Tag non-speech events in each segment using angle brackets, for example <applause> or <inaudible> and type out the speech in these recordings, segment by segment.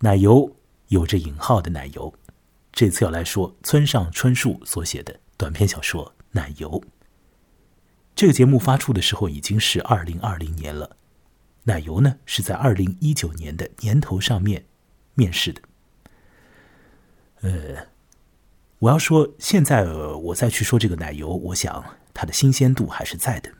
奶油有着引号的奶油，这次要来说村上春树所写的短篇小说《奶油》。这个节目发出的时候已经是二零二零年了，《奶油》呢是在二零一九年的年头上面面世的。呃，我要说，现在我再去说这个奶油，我想它的新鲜度还是在的，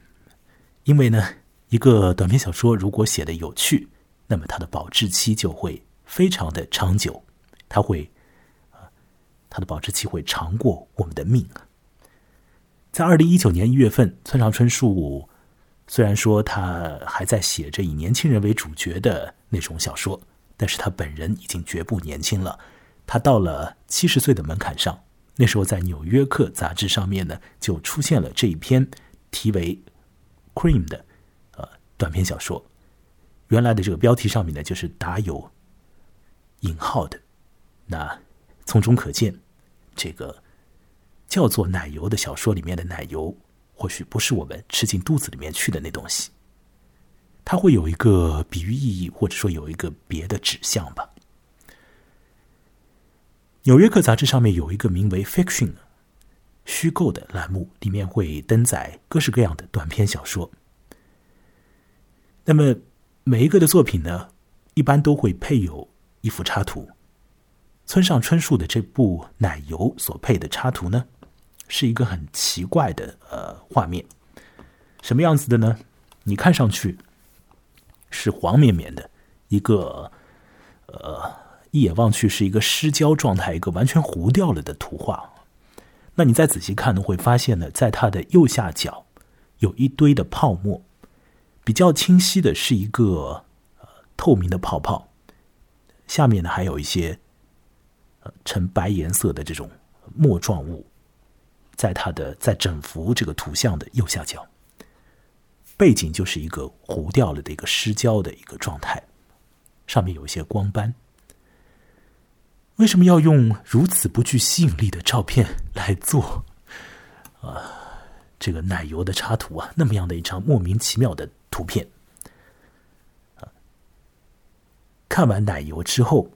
因为呢，一个短篇小说如果写的有趣，那么它的保质期就会。非常的长久，它会，啊，它的保质期会长过我们的命。在二零一九年一月份，村上春树虽然说他还在写着以年轻人为主角的那种小说，但是他本人已经绝不年轻了。他到了七十岁的门槛上，那时候在《纽约客》杂志上面呢，就出现了这一篇题为《Cream》的呃短篇小说。原来的这个标题上面呢，就是打有。引号的，那从中可见，这个叫做奶油的小说里面的奶油，或许不是我们吃进肚子里面去的那东西，它会有一个比喻意义，或者说有一个别的指向吧。纽约客杂志上面有一个名为 “fiction” 虚构的栏目，里面会登载各式各样的短篇小说。那么每一个的作品呢，一般都会配有。一幅插图，村上春树的这部《奶油》所配的插图呢，是一个很奇怪的呃画面，什么样子的呢？你看上去是黄绵绵的一个，呃，一眼望去是一个失焦状态，一个完全糊掉了的图画。那你再仔细看呢，会发现呢，在它的右下角有一堆的泡沫，比较清晰的是一个透明的泡泡。下面呢还有一些，呃，呈白颜色的这种墨状物，在它的在整幅这个图像的右下角，背景就是一个糊掉了的一个失焦的一个状态，上面有一些光斑。为什么要用如此不具吸引力的照片来做啊这个奶油的插图啊？那么样的一张莫名其妙的图片。看完奶油之后，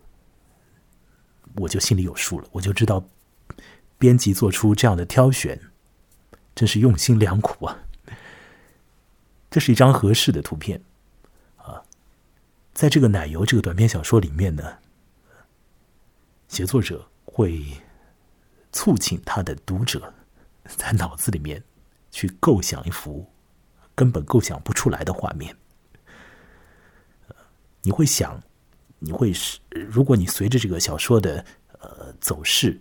我就心里有数了，我就知道编辑做出这样的挑选，真是用心良苦啊。这是一张合适的图片啊，在这个奶油这个短篇小说里面呢，写作者会促请他的读者在脑子里面去构想一幅根本构想不出来的画面，你会想。你会是，如果你随着这个小说的呃走势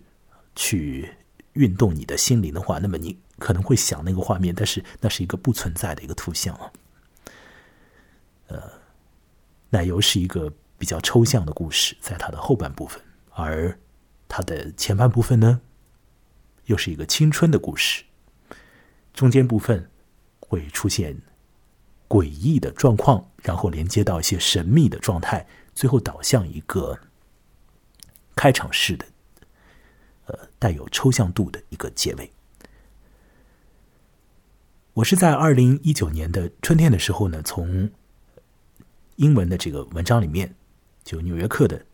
去运动你的心灵的话，那么你可能会想那个画面，但是那是一个不存在的一个图像啊。呃，奶油是一个比较抽象的故事，在它的后半部分，而它的前半部分呢，又是一个青春的故事，中间部分会出现诡异的状况，然后连接到一些神秘的状态。最后导向一个开场式的，呃，带有抽象度的一个结尾。我是在二零一九年的春天的时候呢，从英文的这个文章里面，就《纽约客》的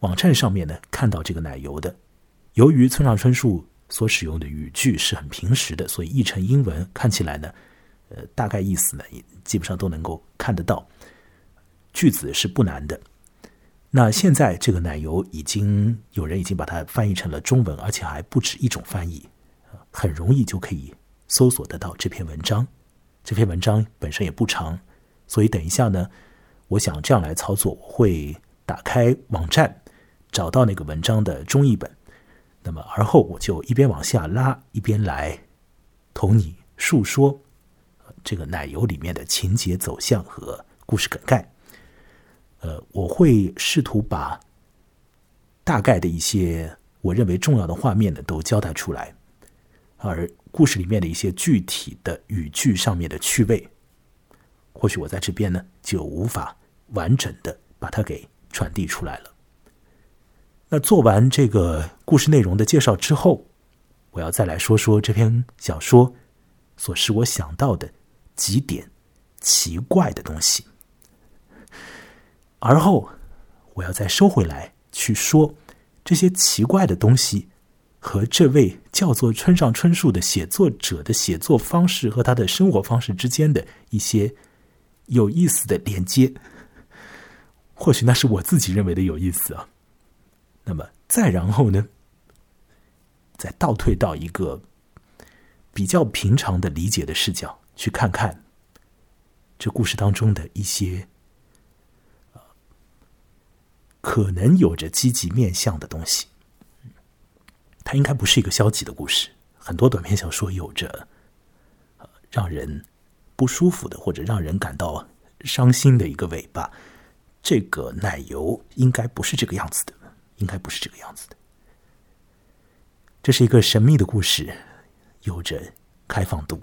网站上面呢，看到这个奶油的。由于村上春树所使用的语句是很平实的，所以译成英文看起来呢，呃，大概意思呢，也基本上都能够看得到。句子是不难的，那现在这个奶油已经有人已经把它翻译成了中文，而且还不止一种翻译，很容易就可以搜索得到这篇文章。这篇文章本身也不长，所以等一下呢，我想这样来操作：我会打开网站，找到那个文章的中译本，那么而后我就一边往下拉，一边来同你述说这个奶油里面的情节走向和故事梗概。呃，我会试图把大概的一些我认为重要的画面呢都交代出来，而故事里面的一些具体的语句上面的趣味，或许我在这边呢就无法完整的把它给传递出来了。那做完这个故事内容的介绍之后，我要再来说说这篇小说所使我想到的几点奇怪的东西。而后，我要再收回来去说这些奇怪的东西和这位叫做村上春树的写作者的写作方式和他的生活方式之间的一些有意思的连接。或许那是我自己认为的有意思啊。那么再然后呢，再倒退到一个比较平常的理解的视角去看看这故事当中的一些。可能有着积极面向的东西，它应该不是一个消极的故事。很多短篇小说有着让人不舒服的，或者让人感到伤心的一个尾巴。这个奶油应该不是这个样子的，应该不是这个样子的。这是一个神秘的故事，有着开放度。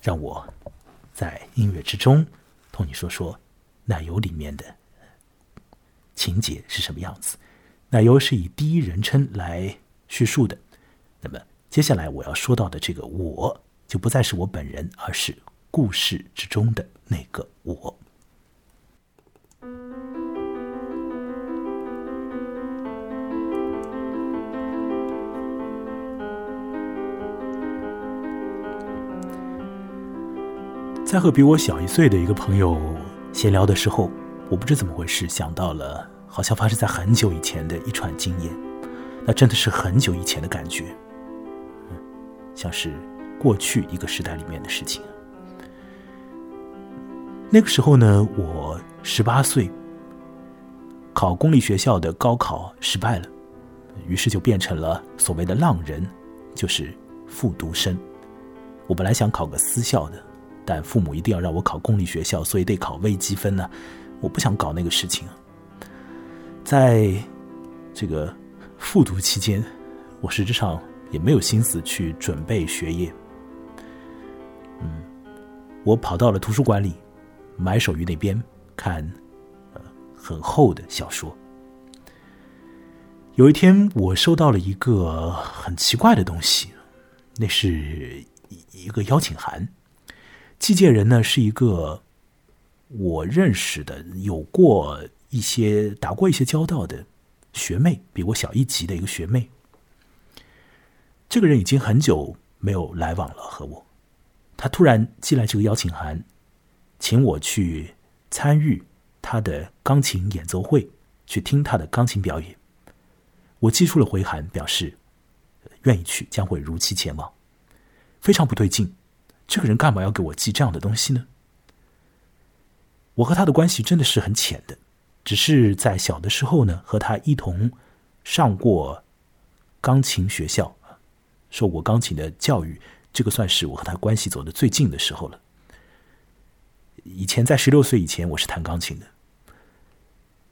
让我在音乐之中同你说说奶油里面的。情节是什么样子？奶油是以第一人称来叙述的。那么接下来我要说到的这个我，就不再是我本人，而是故事之中的那个我。在和比我小一岁的一个朋友闲聊的时候。我不知怎么回事，想到了好像发生在很久以前的一串经验，那真的是很久以前的感觉，像是过去一个时代里面的事情。那个时候呢，我十八岁，考公立学校的高考失败了，于是就变成了所谓的浪人，就是复读生。我本来想考个私校的，但父母一定要让我考公立学校，所以得考微积分呢。我不想搞那个事情，在这个复读期间，我实质上也没有心思去准备学业。嗯，我跑到了图书馆里，埋首于那边看很厚的小说。有一天，我收到了一个很奇怪的东西，那是一个邀请函，寄件人呢是一个。我认识的有过一些打过一些交道的学妹，比我小一级的一个学妹。这个人已经很久没有来往了，和我。他突然寄来这个邀请函，请我去参与他的钢琴演奏会，去听他的钢琴表演。我寄出了回函，表示愿意去，将会如期前往。非常不对劲，这个人干嘛要给我寄这样的东西呢？我和他的关系真的是很浅的，只是在小的时候呢，和他一同上过钢琴学校，受过钢琴的教育，这个算是我和他关系走的最近的时候了。以前在十六岁以前，我是弹钢琴的，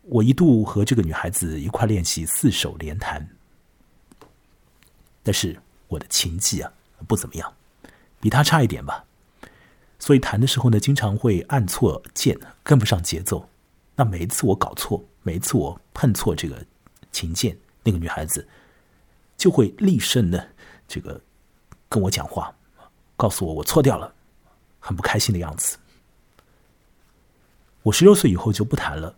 我一度和这个女孩子一块练习四手联弹，但是我的琴技啊不怎么样，比她差一点吧。所以弹的时候呢，经常会按错键，跟不上节奏。那每一次我搞错，每一次我碰错这个琴键，那个女孩子就会厉声的这个跟我讲话，告诉我我错掉了，很不开心的样子。我十六岁以后就不弹了，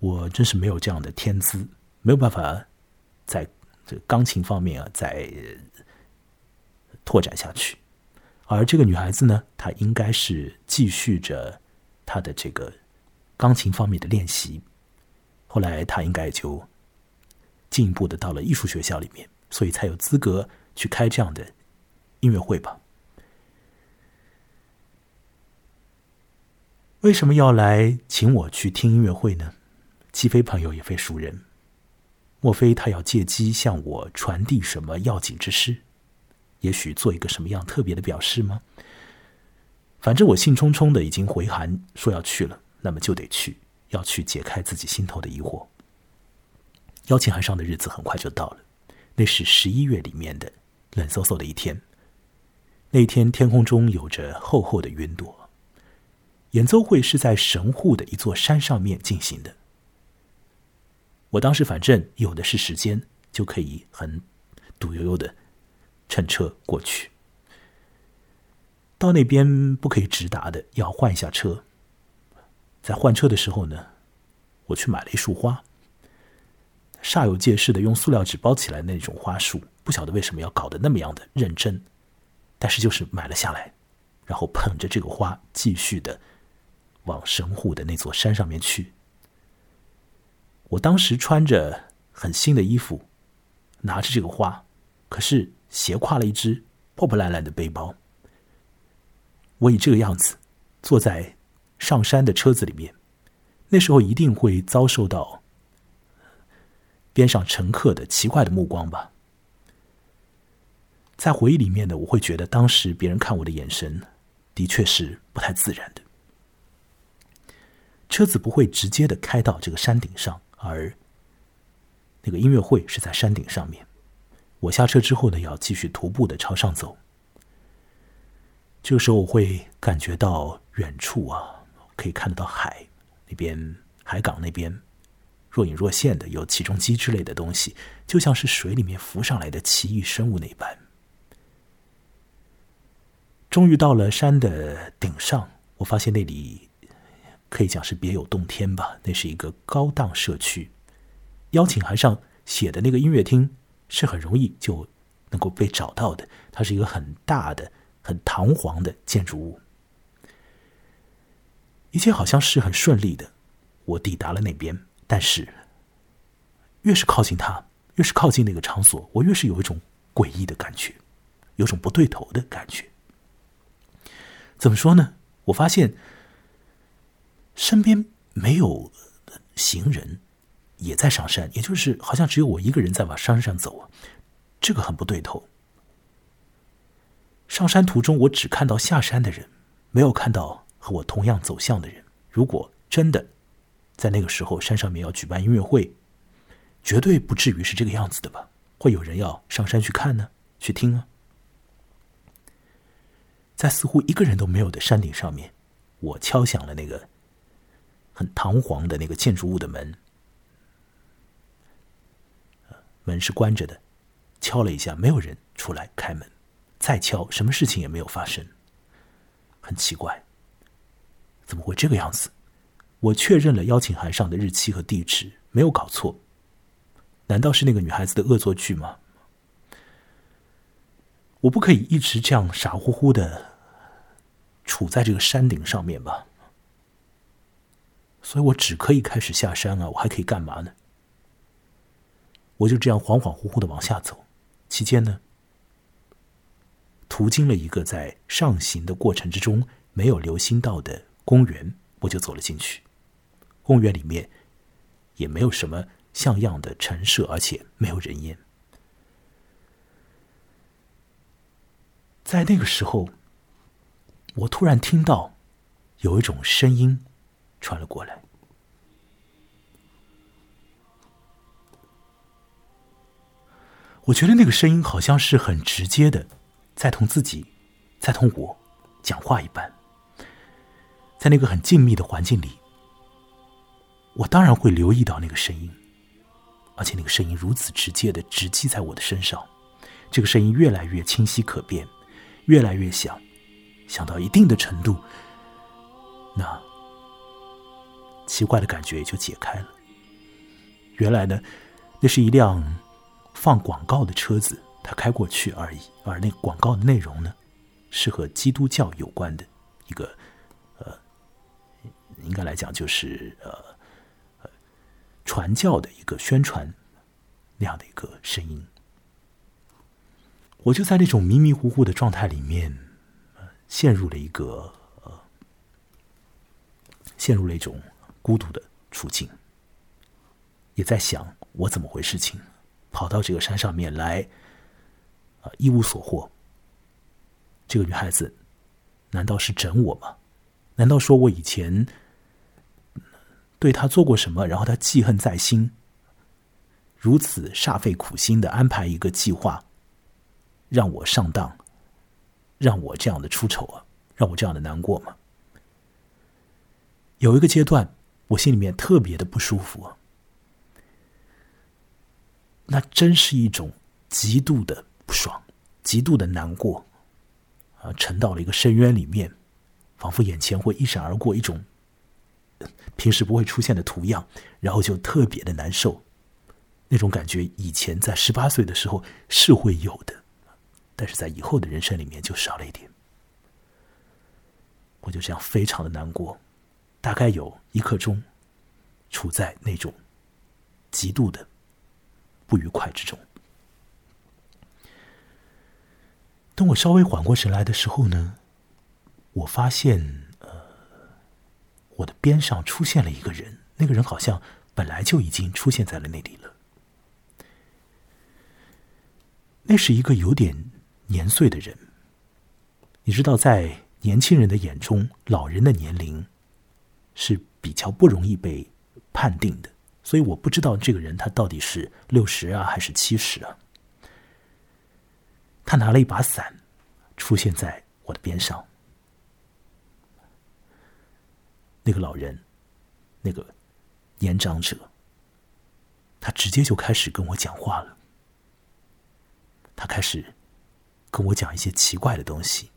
我真是没有这样的天资，没有办法在这钢琴方面啊再拓展下去。而这个女孩子呢，她应该是继续着她的这个钢琴方面的练习。后来她应该就进一步的到了艺术学校里面，所以才有资格去开这样的音乐会吧？为什么要来请我去听音乐会呢？既非朋友也非熟人，莫非他要借机向我传递什么要紧之事？也许做一个什么样特别的表示吗？反正我兴冲冲的已经回函说要去了，那么就得去，要去解开自己心头的疑惑。邀请函上的日子很快就到了，那是十一月里面的冷飕飕的一天。那天天空中有着厚厚的云朵。演奏会是在神户的一座山上面进行的。我当时反正有的是时间，就可以很堵悠悠的。乘车过去，到那边不可以直达的，要换一下车。在换车的时候呢，我去买了一束花。煞有介事的用塑料纸包起来那种花束，不晓得为什么要搞得那么样的认真，但是就是买了下来，然后捧着这个花，继续的往神户的那座山上面去。我当时穿着很新的衣服，拿着这个花，可是斜挎了一只破破烂烂的背包。我以这个样子坐在上山的车子里面，那时候一定会遭受到。边上乘客的奇怪的目光吧，在回忆里面呢，我会觉得当时别人看我的眼神的确是不太自然的。车子不会直接的开到这个山顶上，而那个音乐会是在山顶上面。我下车之后呢，要继续徒步的朝上走。这个时候我会感觉到远处啊，可以看得到海那边，海港那边。若隐若现的有起重机之类的东西，就像是水里面浮上来的奇异生物那般。终于到了山的顶上，我发现那里可以讲是别有洞天吧。那是一个高档社区，邀请函上写的那个音乐厅是很容易就能够被找到的。它是一个很大的、很堂皇的建筑物，一切好像是很顺利的。我抵达了那边。但是，越是靠近他，越是靠近那个场所，我越是有一种诡异的感觉，有种不对头的感觉。怎么说呢？我发现身边没有行人也在上山，也就是好像只有我一个人在往山上走啊，这个很不对头。上山途中，我只看到下山的人，没有看到和我同样走向的人。如果真的……在那个时候，山上面要举办音乐会，绝对不至于是这个样子的吧？会有人要上山去看呢，去听啊？在似乎一个人都没有的山顶上面，我敲响了那个很堂皇的那个建筑物的门，门是关着的，敲了一下，没有人出来开门，再敲，什么事情也没有发生，很奇怪，怎么会这个样子？我确认了邀请函上的日期和地址，没有搞错。难道是那个女孩子的恶作剧吗？我不可以一直这样傻乎乎的处在这个山顶上面吧？所以我只可以开始下山啊！我还可以干嘛呢？我就这样恍恍惚惚的往下走，期间呢，途经了一个在上行的过程之中没有留心到的公园，我就走了进去。公园里面也没有什么像样的陈设，而且没有人烟。在那个时候，我突然听到有一种声音传了过来。我觉得那个声音好像是很直接的，在同自己，在同我讲话一般。在那个很静谧的环境里。我当然会留意到那个声音，而且那个声音如此直接的直击在我的身上，这个声音越来越清晰可辨，越来越响，响到一定的程度，那奇怪的感觉也就解开了。原来呢，那是一辆放广告的车子，它开过去而已，而那广告的内容呢，是和基督教有关的一个，呃，应该来讲就是呃。传教的一个宣传，那样的一个声音，我就在那种迷迷糊糊的状态里面，陷入了一个呃，陷入了一种孤独的处境，也在想我怎么回事情，跑到这个山上面来，啊，一无所获。这个女孩子，难道是整我吗？难道说我以前？对他做过什么，然后他记恨在心，如此煞费苦心的安排一个计划，让我上当，让我这样的出丑啊，让我这样的难过吗？有一个阶段，我心里面特别的不舒服啊，那真是一种极度的不爽，极度的难过，啊，沉到了一个深渊里面，仿佛眼前会一闪而过一种。平时不会出现的图样，然后就特别的难受，那种感觉，以前在十八岁的时候是会有的，但是在以后的人生里面就少了一点。我就这样非常的难过，大概有一刻钟，处在那种极度的不愉快之中。等我稍微缓过神来的时候呢，我发现，呃，我的边上出现了一个人，那个人好像本来就已经出现在了那里了。那是一个有点年岁的人，你知道，在年轻人的眼中，老人的年龄是比较不容易被判定的，所以我不知道这个人他到底是六十啊，还是七十啊。他拿了一把伞，出现在我的边上。那个老人，那个年长者，他直接就开始跟我讲话了。他开始跟我讲一些奇怪的东西。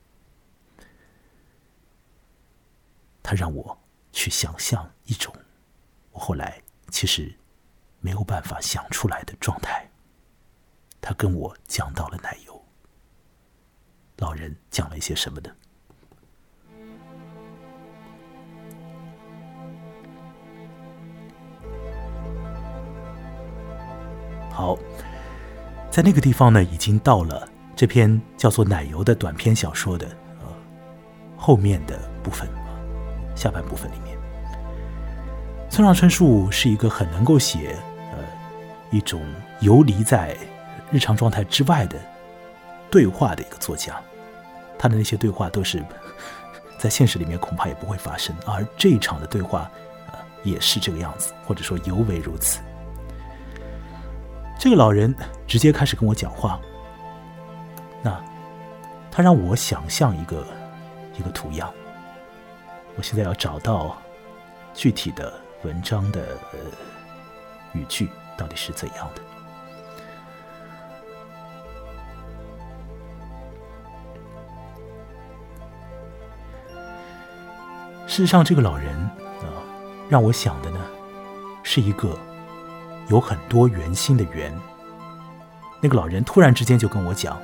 他让我去想象一种我后来其实没有办法想出来的状态。他跟我讲到了奶油。老人讲了一些什么呢？好，在那个地方呢，已经到了这篇叫做《奶油》的短篇小说的呃后面的部分，下半部分里面，村上春树是一个很能够写呃一种游离在日常状态之外的对话的一个作家。他的那些对话都是在现实里面恐怕也不会发生，而这一场的对话，呃，也是这个样子，或者说尤为如此。这个老人直接开始跟我讲话，那他让我想象一个一个图样。我现在要找到具体的文章的呃语句到底是怎样的。事实上，这个老人啊，让我想的呢，是一个有很多圆心的圆。那个老人突然之间就跟我讲，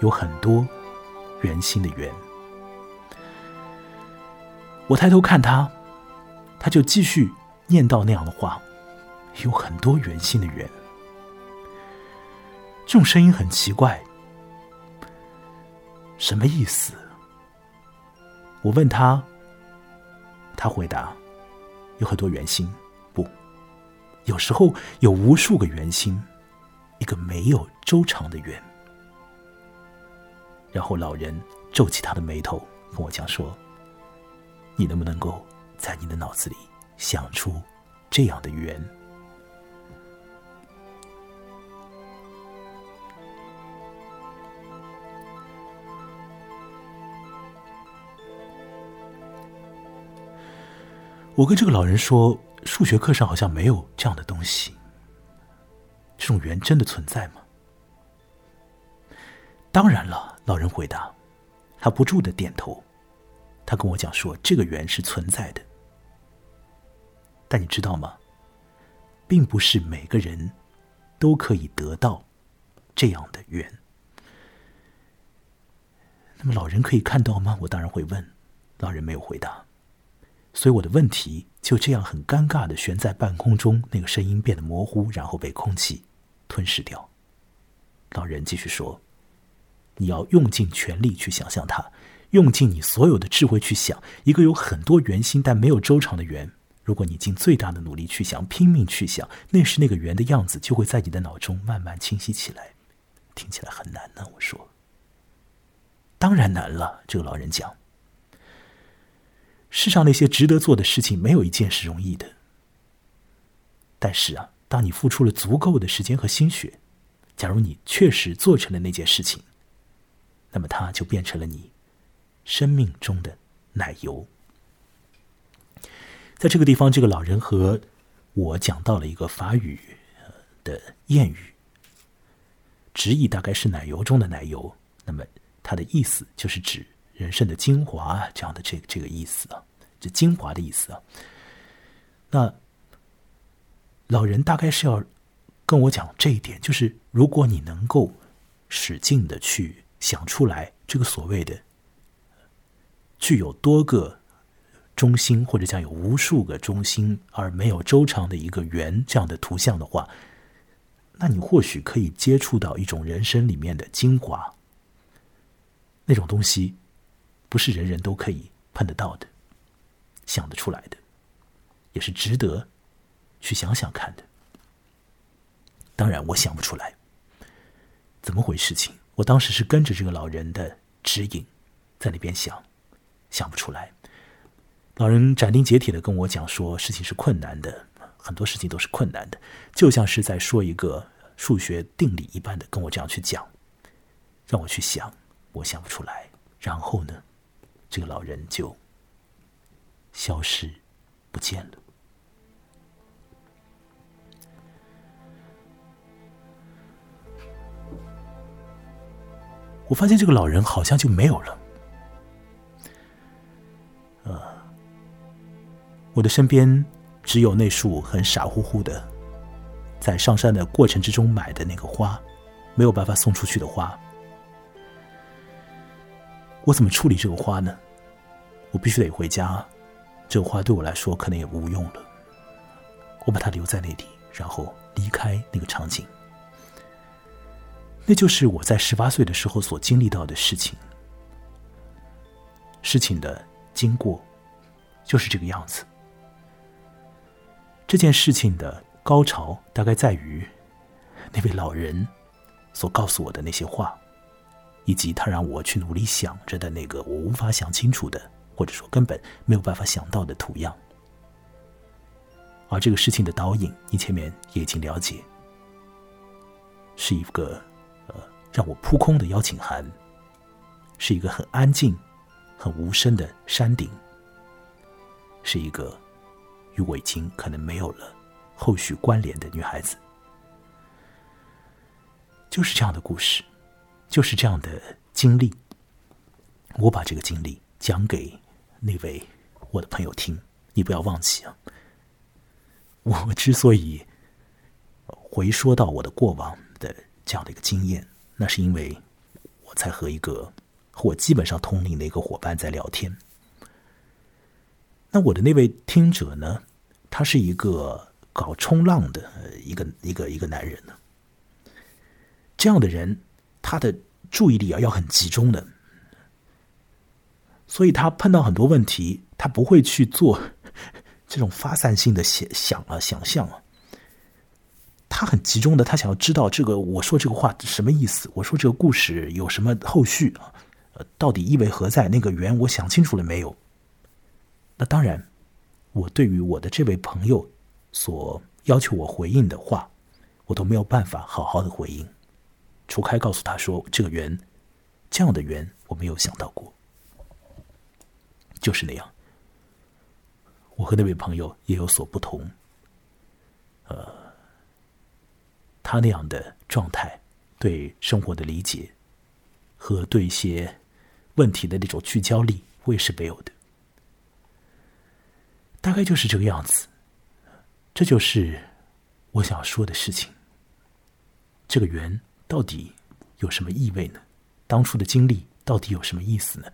有很多圆心的圆。我抬头看他，他就继续念叨那样的话，有很多圆心的圆。这种声音很奇怪，什么意思？我问他。他回答：“有很多圆心，不，有时候有无数个圆心，一个没有周长的圆。”然后老人皱起他的眉头，跟我讲说：“你能不能够在你的脑子里想出这样的圆？”我跟这个老人说，数学课上好像没有这样的东西。这种圆真的存在吗？当然了，老人回答，他不住的点头。他跟我讲说，这个圆是存在的。但你知道吗？并不是每个人都可以得到这样的圆。那么老人可以看到吗？我当然会问。老人没有回答。所以我的问题就这样很尴尬的悬在半空中，那个声音变得模糊，然后被空气吞噬掉。老人继续说：“你要用尽全力去想象它，用尽你所有的智慧去想一个有很多圆心但没有周长的圆。如果你尽最大的努力去想，拼命去想，那时那个圆的样子就会在你的脑中慢慢清晰起来。听起来很难呢。”我说：“当然难了。”这个老人讲。世上那些值得做的事情，没有一件是容易的。但是啊，当你付出了足够的时间和心血，假如你确实做成了那件事情，那么它就变成了你生命中的奶油。在这个地方，这个老人和我讲到了一个法语的谚语，直译大概是“奶油中的奶油”。那么它的意思就是指。人生的精华，这样的这个这个意思啊，这精华的意思啊。那老人大概是要跟我讲这一点，就是如果你能够使劲的去想出来这个所谓的具有多个中心，或者讲有无数个中心而没有周长的一个圆这样的图像的话，那你或许可以接触到一种人生里面的精华。那种东西不是人人都可以碰得到的，想得出来的，也是值得去想想看的。当然，我想不出来，怎么回事？情我当时是跟着这个老人的指引，在那边想，想不出来。老人斩钉截铁的跟我讲说，事情是困难的，很多事情都是困难的，就像是在说一个数学定理一般的，跟我这样去讲，让我去想，我想不出来。然后呢，这个老人就消失不见了。我发现这个老人好像就没有了。我的身边只有那束很傻乎乎的，在上山的过程之中买的那个花，没有办法送出去的花。我怎么处理这个花呢？我必须得回家，这个花对我来说可能也无用了。我把它留在那里，然后离开那个场景。那就是我在十八岁的时候所经历到的事情。事情的经过就是这个样子。这件事情的高潮大概在于那位老人所告诉我的那些话，以及他让我去努力想着的那个我无法想清楚的，或者说根本没有办法想到的图样。而这个事情的导引，你前面也已经了解，是一个呃。让我扑空的邀请函，是一个很安静、很无声的山顶，是一个与我已经可能没有了后续关联的女孩子，就是这样的故事，就是这样的经历。我把这个经历讲给那位我的朋友听，你不要忘记啊！我之所以回说到我的过往的这样的一个经验。那是因为我在和一个和我基本上同龄的一个伙伴在聊天。那我的那位听者呢，他是一个搞冲浪的一个一个一个男人呢。这样的人，他的注意力啊要很集中的，所以他碰到很多问题，他不会去做 <laughs> 这种发散性的想想啊想象啊。他很集中的，他想要知道这个我说这个话什么意思？我说这个故事有什么后续啊？呃，到底意味何在？那个缘我想清楚了没有？那当然，我对于我的这位朋友所要求我回应的话，我都没有办法好好的回应，除开告诉他说这个缘，这样的缘我没有想到过，就是那样。我和那位朋友也有所不同，呃。他那样的状态，对生活的理解和对一些问题的那种聚焦力，我也是没有的。大概就是这个样子。这就是我想说的事情。这个缘到底有什么意味呢？当初的经历到底有什么意思呢？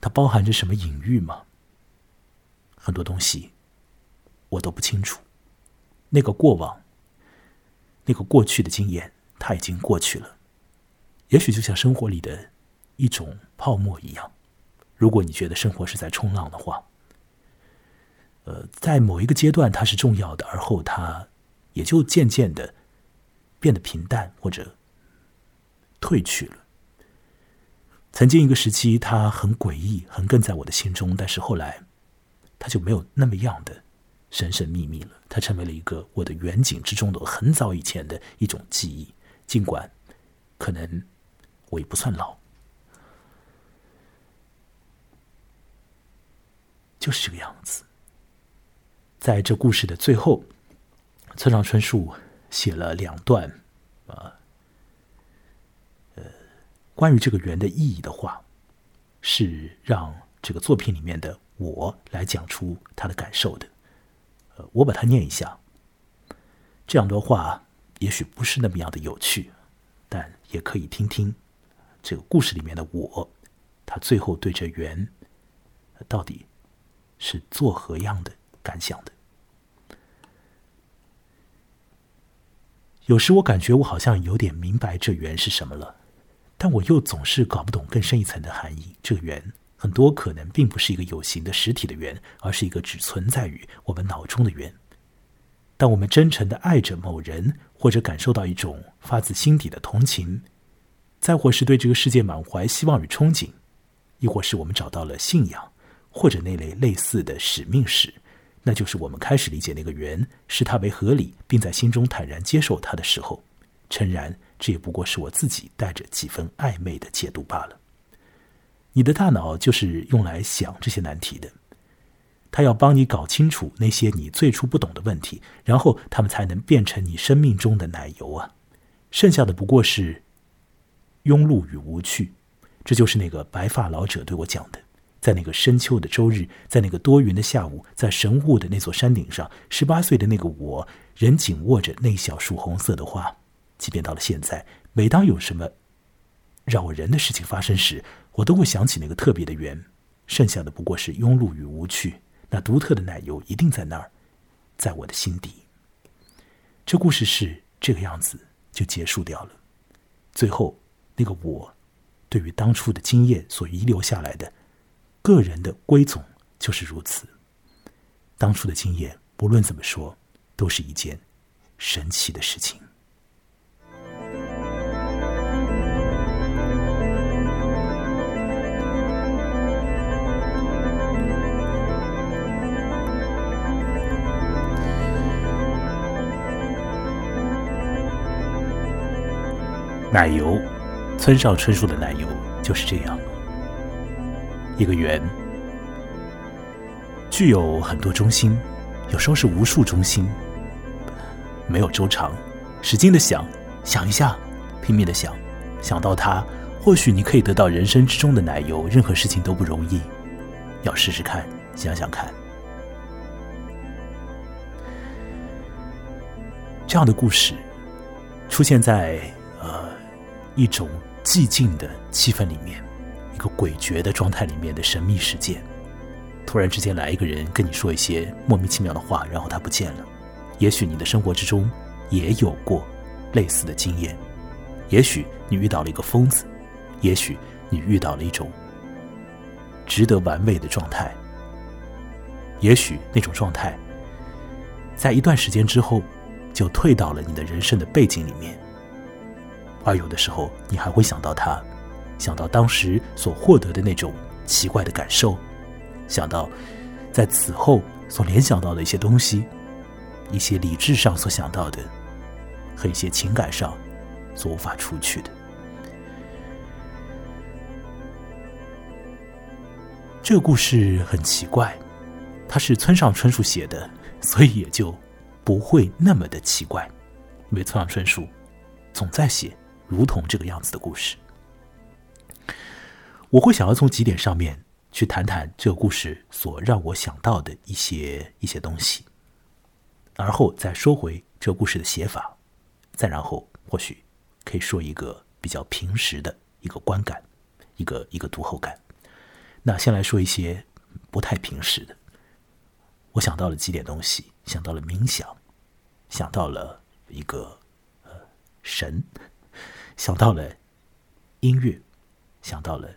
它包含着什么隐喻吗？很多东西我都不清楚。那个过往。那个过去的经验，它已经过去了。也许就像生活里的一种泡沫一样，如果你觉得生活是在冲浪的话，呃，在某一个阶段它是重要的，而后它也就渐渐的变得平淡或者退去了。曾经一个时期，它很诡异，横亘在我的心中，但是后来它就没有那么样的。神神秘秘了，它成为了一个我的远景之中的很早以前的一种记忆。尽管可能我也不算老，就是这个样子。在这故事的最后，村上春树写了两段啊，呃，关于这个圆的意义的话，是让这个作品里面的我来讲出他的感受的。呃我把它念一下。这样的话也许不是那么样的有趣，但也可以听听这个故事里面的我，他最后对这圆到底是作何样的感想的。有时我感觉我好像有点明白这缘是什么了，但我又总是搞不懂更深一层的含义。这个缘很多可能并不是一个有形的实体的缘，而是一个只存在于我们脑中的缘。当我们真诚的爱着某人，或者感受到一种发自心底的同情，再或是对这个世界满怀希望与憧憬，亦或是我们找到了信仰，或者那类类似的使命时。那就是我们开始理解那个圆，视它为合理，并在心中坦然接受它的时候，诚然，这也不过是我自己带着几分暧昧的解读罢了。你的大脑就是用来想这些难题的，它要帮你搞清楚那些你最初不懂的问题，然后他们才能变成你生命中的奶油啊！剩下的不过是庸碌与无趣。这就是那个白发老者对我讲的。在那个深秋的周日，在那个多云的下午，在神户的那座山顶上，十八岁的那个我，仍紧握着那小束红色的花。即便到了现在，每当有什么扰人的事情发生时，我都会想起那个特别的缘。剩下的不过是庸碌与无趣。那独特的奶油一定在那儿，在我的心底。这故事是这个样子就结束掉了。最后，那个我，对于当初的经验所遗留下来的。个人的归总就是如此。当初的经验，无论怎么说，都是一件神奇的事情。奶油，村上春树的奶油就是这样。一个圆，具有很多中心，有时候是无数中心，没有周长，使劲的想，想一下，拼命的想，想到它，或许你可以得到人生之中的奶油。任何事情都不容易，要试试看，想想看。这样的故事出现在呃一种寂静的气氛里面。一个诡谲的状态里面的神秘事件，突然之间来一个人跟你说一些莫名其妙的话，然后他不见了。也许你的生活之中也有过类似的经验，也许你遇到了一个疯子，也许你遇到了一种值得玩味的状态，也许那种状态在一段时间之后就退到了你的人生的背景里面，而有的时候你还会想到他。想到当时所获得的那种奇怪的感受，想到在此后所联想到的一些东西，一些理智上所想到的，和一些情感上所无法除去的。这个故事很奇怪，它是村上春树写的，所以也就不会那么的奇怪，因为村上春树总在写如同这个样子的故事。我会想要从几点上面去谈谈这个故事所让我想到的一些一些东西，而后再说回这个故事的写法，再然后或许可以说一个比较平实的一个观感，一个一个读后感。那先来说一些不太平实的，我想到了几点东西，想到了冥想，想到了一个呃神，想到了音乐，想到了。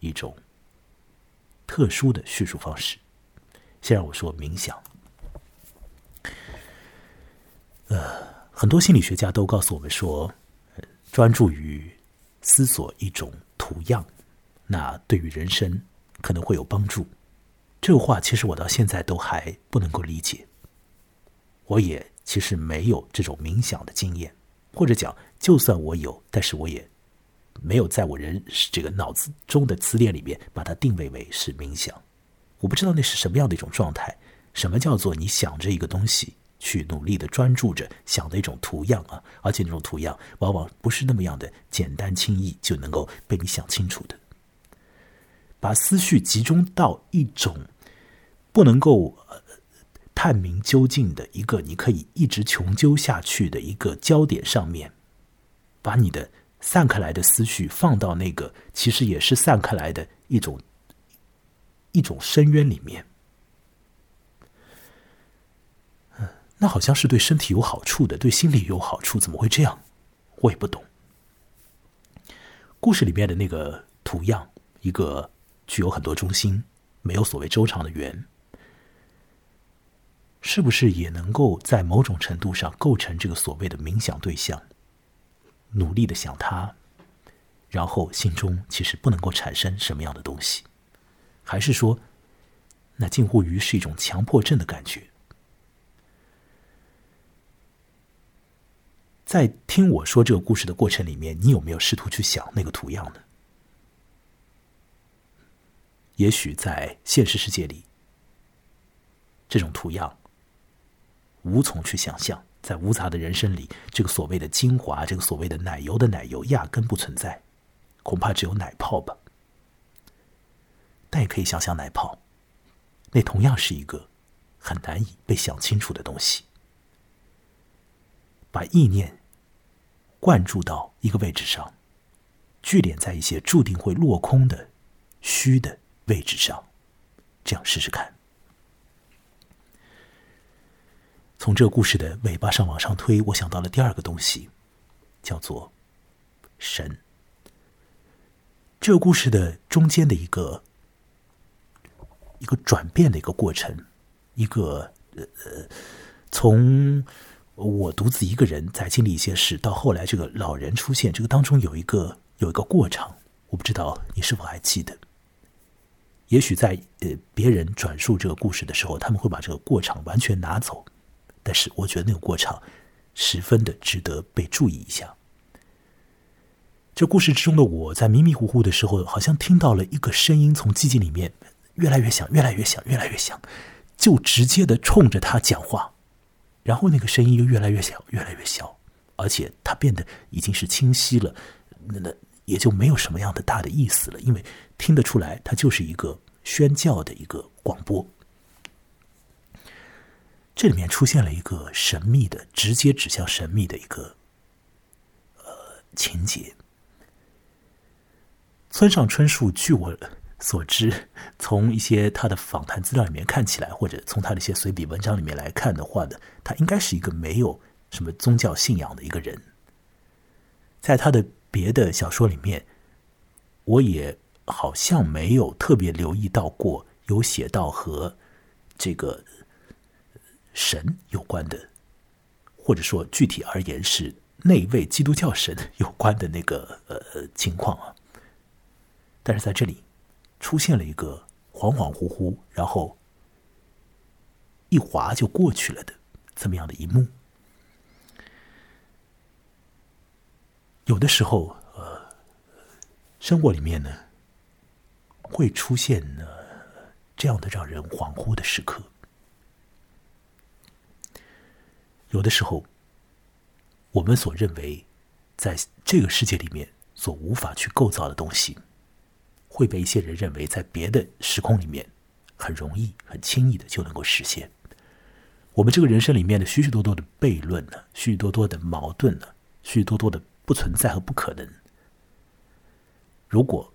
一种特殊的叙述方式。先让我说冥想。呃，很多心理学家都告诉我们说，专注于思索一种图样，那对于人生可能会有帮助。这个话其实我到现在都还不能够理解。我也其实没有这种冥想的经验，或者讲，就算我有，但是我也。没有在我人这个脑子中的词典里面把它定位为是冥想，我不知道那是什么样的一种状态。什么叫做你想着一个东西，去努力的专注着想的一种图样啊？而且那种图样往往不是那么样的简单轻易就能够被你想清楚的。把思绪集中到一种不能够探明究竟的一个你可以一直穷究下去的一个焦点上面，把你的散开来的思绪放到那个其实也是散开来的一种一种深渊里面。那好像是对身体有好处的，对心理有好处，怎么会这样？我也不懂。故事里面的那个图样，一个具有很多中心、没有所谓周长的圆。是不是也能够在某种程度上构成这个所谓的冥想对象？努力的想他，然后心中其实不能够产生什么样的东西，还是说，那近乎于是一种强迫症的感觉？在听我说这个故事的过程里面，你有没有试图去想那个图样呢？也许在现实世界里，这种图样。无从去想象，在无杂的人生里，这个所谓的精华，这个所谓的奶油的奶油，压根不存在，恐怕只有奶泡吧。但也可以想想奶泡，那同样是一个很难以被想清楚的东西。把意念灌注到一个位置上，聚敛在一些注定会落空的虚的位置上，这样试试看。从这个故事的尾巴上往上推，我想到了第二个东西，叫做神。这个故事的中间的一个一个转变的一个过程，一个呃，从我独自一个人在经历一些事，到后来这个老人出现，这个当中有一个有一个过程，我不知道你是否还记得？也许在呃别人转述这个故事的时候，他们会把这个过程完全拿走。但是我觉得那个过场十分的值得被注意一下。这故事之中的我在迷迷糊糊的时候，好像听到了一个声音从寂静里面越来越响，越来越响，越来越响，就直接的冲着他讲话。然后那个声音又越来越小，越来越小，而且它变得已经是清晰了。那那也就没有什么样的大的意思了，因为听得出来，它就是一个宣教的一个广播。这里面出现了一个神秘的、直接指向神秘的一个呃情节。村上春树，据我所知，从一些他的访谈资料里面看起来，或者从他的一些随笔文章里面来看的话呢，他应该是一个没有什么宗教信仰的一个人。在他的别的小说里面，我也好像没有特别留意到过有写到和这个。神有关的，或者说具体而言是那位基督教神有关的那个呃情况啊，但是在这里出现了一个恍恍惚惚，然后一划就过去了的这么样的一幕。有的时候，呃，生活里面呢会出现呢这样的让人恍惚的时刻。有的时候，我们所认为在这个世界里面所无法去构造的东西，会被一些人认为在别的时空里面很容易、很轻易的就能够实现。我们这个人生里面的许许多多的悖论呢，许许多多的矛盾呢，许许多多的不存在和不可能，如果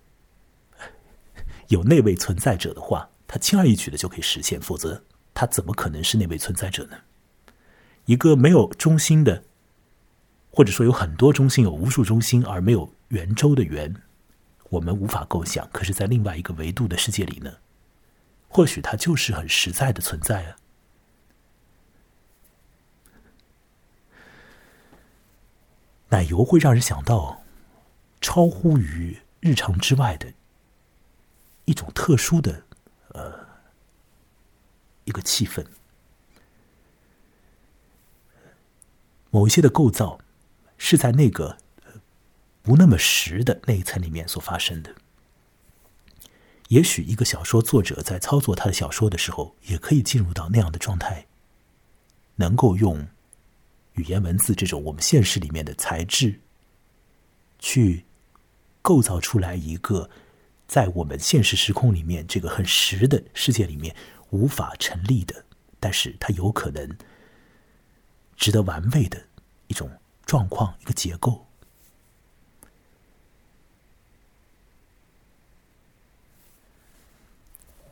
<laughs> 有那位存在者的话，他轻而易举的就可以实现；否则，他怎么可能是那位存在者呢？一个没有中心的，或者说有很多中心、有无数中心而没有圆周的圆，我们无法构想。可是，在另外一个维度的世界里呢，或许它就是很实在的存在啊。奶油会让人想到超乎于日常之外的一种特殊的呃一个气氛。某一些的构造是在那个不那么实的那一层里面所发生的。也许一个小说作者在操作他的小说的时候，也可以进入到那样的状态，能够用语言文字这种我们现实里面的材质，去构造出来一个在我们现实时空里面这个很实的世界里面无法成立的。但是它有可能值得玩味的一种状况、一个结构。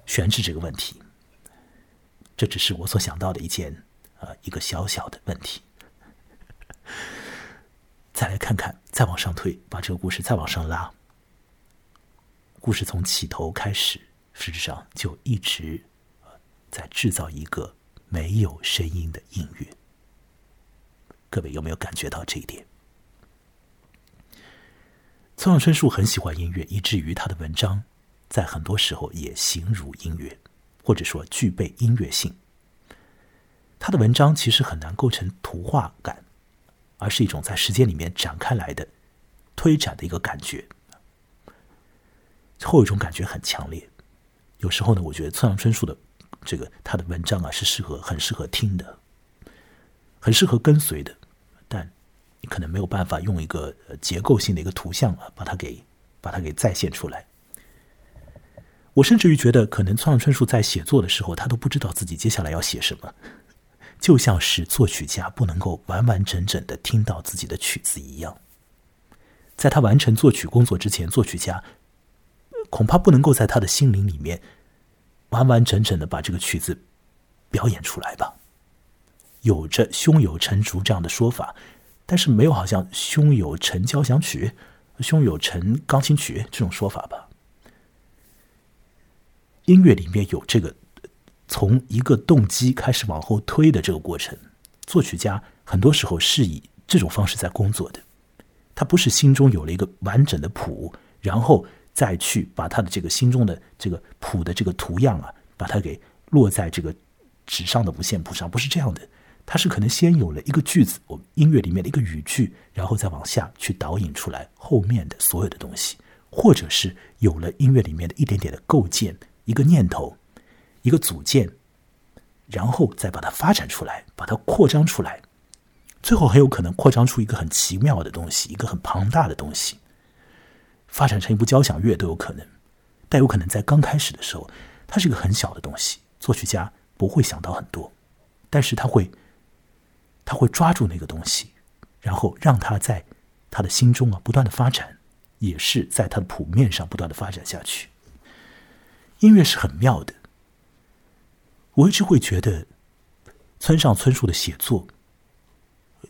悬置这个问题，这只是我所想到的一件啊一个小小的问题。<laughs> 再来看看，再往上推，把这个故事再往上拉。故事从起头开始，实质上就一直在制造一个没有声音的音乐。各位有没有感觉到这一点？村上春树很喜欢音乐，以至于他的文章在很多时候也形如音乐，或者说具备音乐性。他的文章其实很难构成图画感，而是一种在时间里面展开来的推展的一个感觉。后一种感觉很强烈，有时候呢，我觉得村上春树的这个他的文章啊是适合很适合听的，很适合跟随的，但你可能没有办法用一个结构性的一个图像啊把它给把它给再现出来。我甚至于觉得，可能村上春树在写作的时候，他都不知道自己接下来要写什么，就像是作曲家不能够完完整整的听到自己的曲子一样，在他完成作曲工作之前，作曲家。恐怕不能够在他的心灵里面完完整整的把这个曲子表演出来吧。有着“胸有成竹”这样的说法，但是没有好像“胸有成交响曲”“胸有成钢琴曲”这种说法吧。音乐里面有这个从一个动机开始往后推的这个过程，作曲家很多时候是以这种方式在工作的。他不是心中有了一个完整的谱，然后。再去把他的这个心中的这个谱的这个图样啊，把它给落在这个纸上的五线谱上，不是这样的。他是可能先有了一个句子，我们音乐里面的一个语句，然后再往下去导引出来后面的所有的东西，或者是有了音乐里面的一点点的构建，一个念头，一个组件，然后再把它发展出来，把它扩张出来，最后很有可能扩张出一个很奇妙的东西，一个很庞大的东西。发展成一部交响乐都有可能，但有可能在刚开始的时候，它是一个很小的东西，作曲家不会想到很多，但是他会，他会抓住那个东西，然后让他在他的心中啊不断的发展，也是在他的谱面上不断的发展下去。音乐是很妙的，我一直会觉得村上春树的写作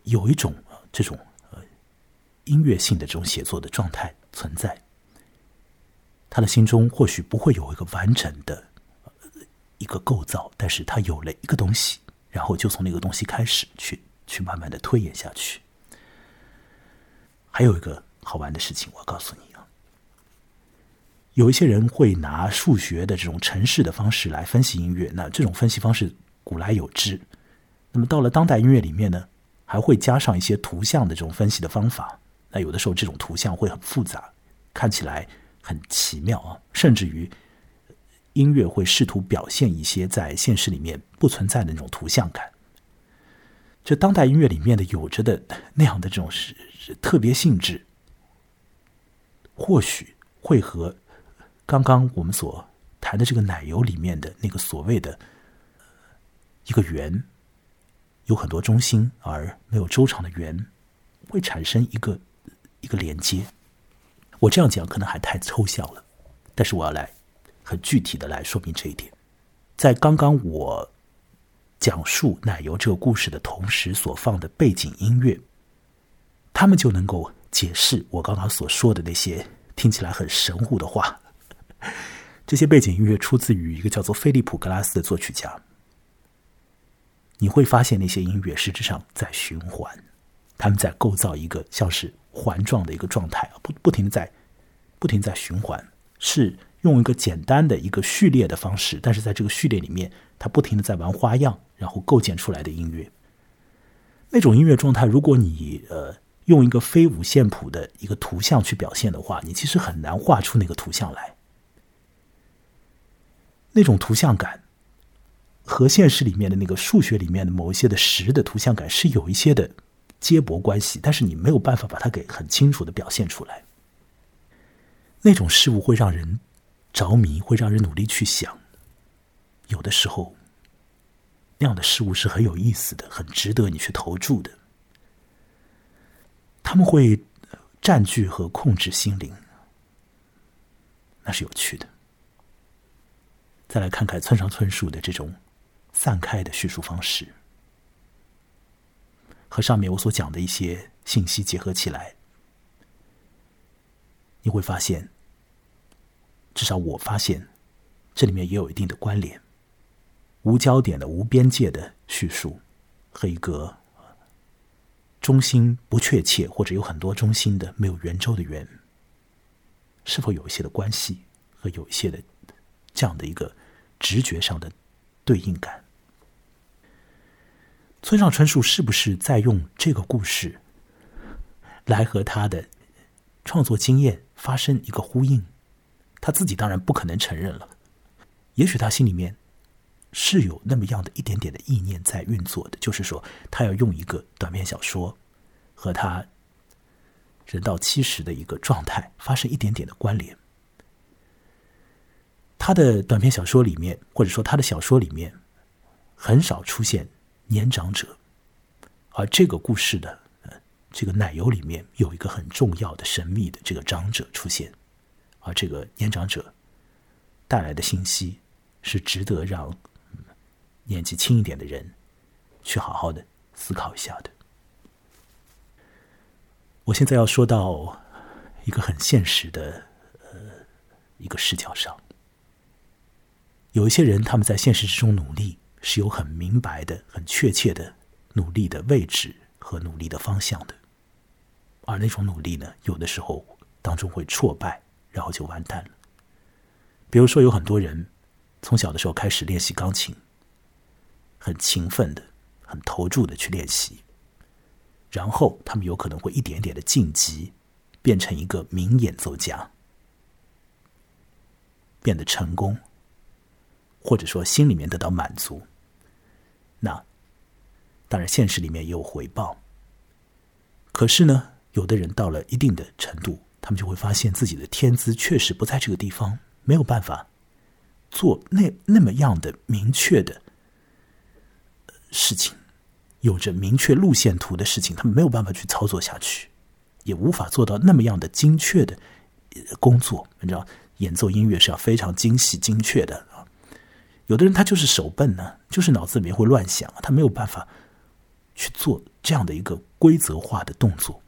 有一种这种呃音乐性的这种写作的状态。存在，他的心中或许不会有一个完整的一个构造，但是他有了一个东西，然后就从那个东西开始去去慢慢的推演下去。还有一个好玩的事情，我告诉你啊，有一些人会拿数学的这种程式的方式来分析音乐，那这种分析方式古来有之。那么到了当代音乐里面呢，还会加上一些图像的这种分析的方法。那有的时候这种图像会很复杂，看起来很奇妙啊，甚至于音乐会试图表现一些在现实里面不存在的那种图像感。这当代音乐里面的有着的那样的这种是特别性质，或许会和刚刚我们所谈的这个奶油里面的那个所谓的一个圆，有很多中心而没有周长的圆，会产生一个。一个连接，我这样讲可能还太抽象了，但是我要来很具体的来说明这一点。在刚刚我讲述奶油这个故事的同时，所放的背景音乐，他们就能够解释我刚刚所说的那些听起来很神乎的话。<laughs> 这些背景音乐出自于一个叫做菲利普·格拉斯的作曲家。你会发现那些音乐实质上在循环，他们在构造一个像是。环状的一个状态不不停的在不停在循环，是用一个简单的一个序列的方式，但是在这个序列里面，它不停的在玩花样，然后构建出来的音乐。那种音乐状态，如果你呃用一个非五线谱的一个图像去表现的话，你其实很难画出那个图像来。那种图像感和现实里面的那个数学里面的某一些的实的图像感是有一些的。接驳关系，但是你没有办法把它给很清楚的表现出来。那种事物会让人着迷，会让人努力去想。有的时候，那样的事物是很有意思的，很值得你去投注的。他们会占据和控制心灵，那是有趣的。再来看看村上春树的这种散开的叙述方式，和上面我所讲的一些信息结合起来，你会发现，至少我发现，这里面也有一定的关联。无焦点的、无边界的叙述，和一个中心不确切，或者有很多中心的没有圆周的圆，是否有一些的关系和有一些的这样的一个直觉上的对应感？村上春树是不是在用这个故事来和他的创作经验发生一个呼应？他自己当然不可能承认了，也许他心里面。是有那么样的一点点的意念在运作的，就是说，他要用一个短篇小说和他人到七十的一个状态发生一点点的关联。他的短篇小说里面，或者说他的小说里面，很少出现年长者，而这个故事的这个奶油里面有一个很重要的神秘的这个长者出现，而这个年长者带来的信息是值得让。年纪轻一点的人，去好好的思考一下的。我现在要说到一个很现实的呃一个视角上，有一些人他们在现实之中努力，是有很明白的、很确切的努力的位置和努力的方向的，而那种努力呢，有的时候当中会挫败，然后就完蛋了。比如说，有很多人从小的时候开始练习钢琴。很勤奋的、很投注的去练习，然后他们有可能会一点点的晋级，变成一个名演奏家，变得成功，或者说心里面得到满足。那当然，现实里面也有回报。可是呢，有的人到了一定的程度，他们就会发现自己的天资确实不在这个地方，没有办法做那那么样的明确的。事情有着明确路线图的事情，他们没有办法去操作下去，也无法做到那么样的精确的工作。你知道，演奏音乐是要非常精细、精确的啊。有的人他就是手笨呢，就是脑子里面会乱想，他没有办法去做这样的一个规则化的动作，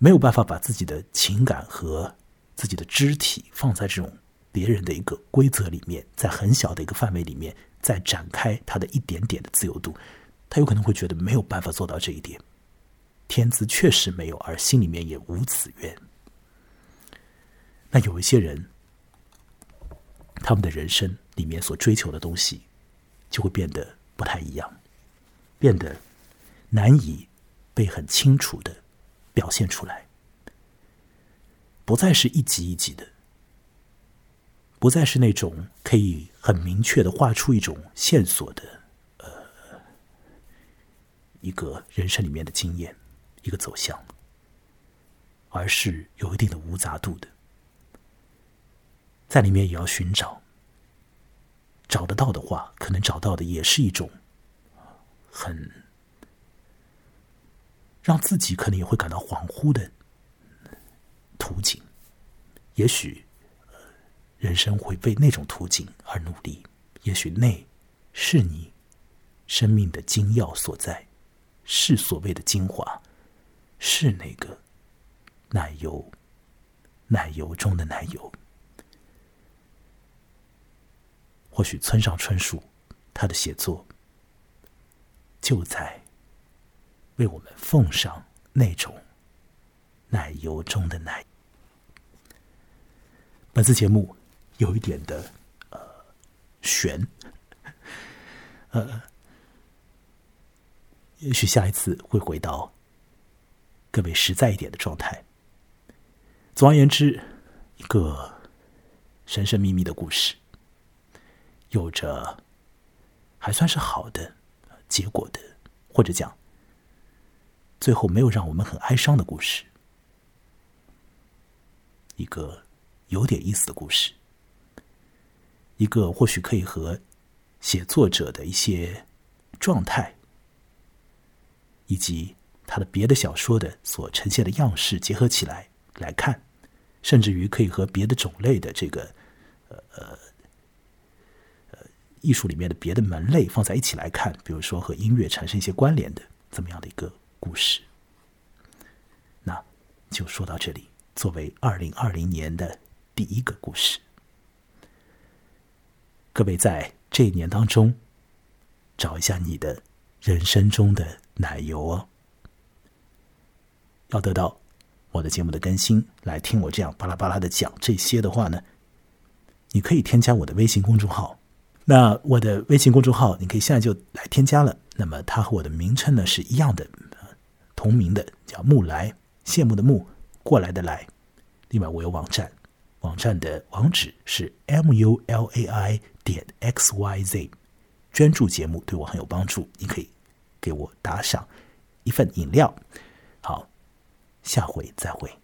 没有办法把自己的情感和自己的肢体放在这种别人的一个规则里面，在很小的一个范围里面。再展开他的一点点的自由度，他有可能会觉得没有办法做到这一点，天资确实没有，而心里面也无此愿。那有一些人，他们的人生里面所追求的东西，就会变得不太一样，变得难以被很清楚的表现出来，不再是一级一级的。不再是那种可以很明确的画出一种线索的，呃，一个人生里面的经验，一个走向，而是有一定的无杂度的，在里面也要寻找，找得到的话，可能找到的也是一种很让自己可能也会感到恍惚的途径，也许。人生会为那种途径而努力，也许那是你生命的精要所在，是所谓的精华，是那个奶油，奶油中的奶油。或许村上春树他的写作就在为我们奉上那种奶油中的奶。本次节目。有一点的呃悬，<laughs> 呃，也许下一次会回到更为实在一点的状态。总而言之，一个神神秘秘的故事，有着还算是好的结果的，或者讲最后没有让我们很哀伤的故事，一个有点意思的故事。一个或许可以和写作者的一些状态，以及他的别的小说的所呈现的样式结合起来来看，甚至于可以和别的种类的这个呃呃呃艺术里面的别的门类放在一起来看，比如说和音乐产生一些关联的这么样的一个故事。那就说到这里，作为二零二零年的第一个故事。各位在这一年当中，找一下你的人生中的奶油哦。要得到我的节目的更新，来听我这样巴拉巴拉的讲这些的话呢，你可以添加我的微信公众号。那我的微信公众号，你可以现在就来添加了。那么它和我的名称呢是一样的，同名的，叫木来，羡慕的慕，过来的来。另外，我有网站。网站的网址是 m u l a i 点 x y z，专注节目对我很有帮助，你可以给我打赏一份饮料。好，下回再会。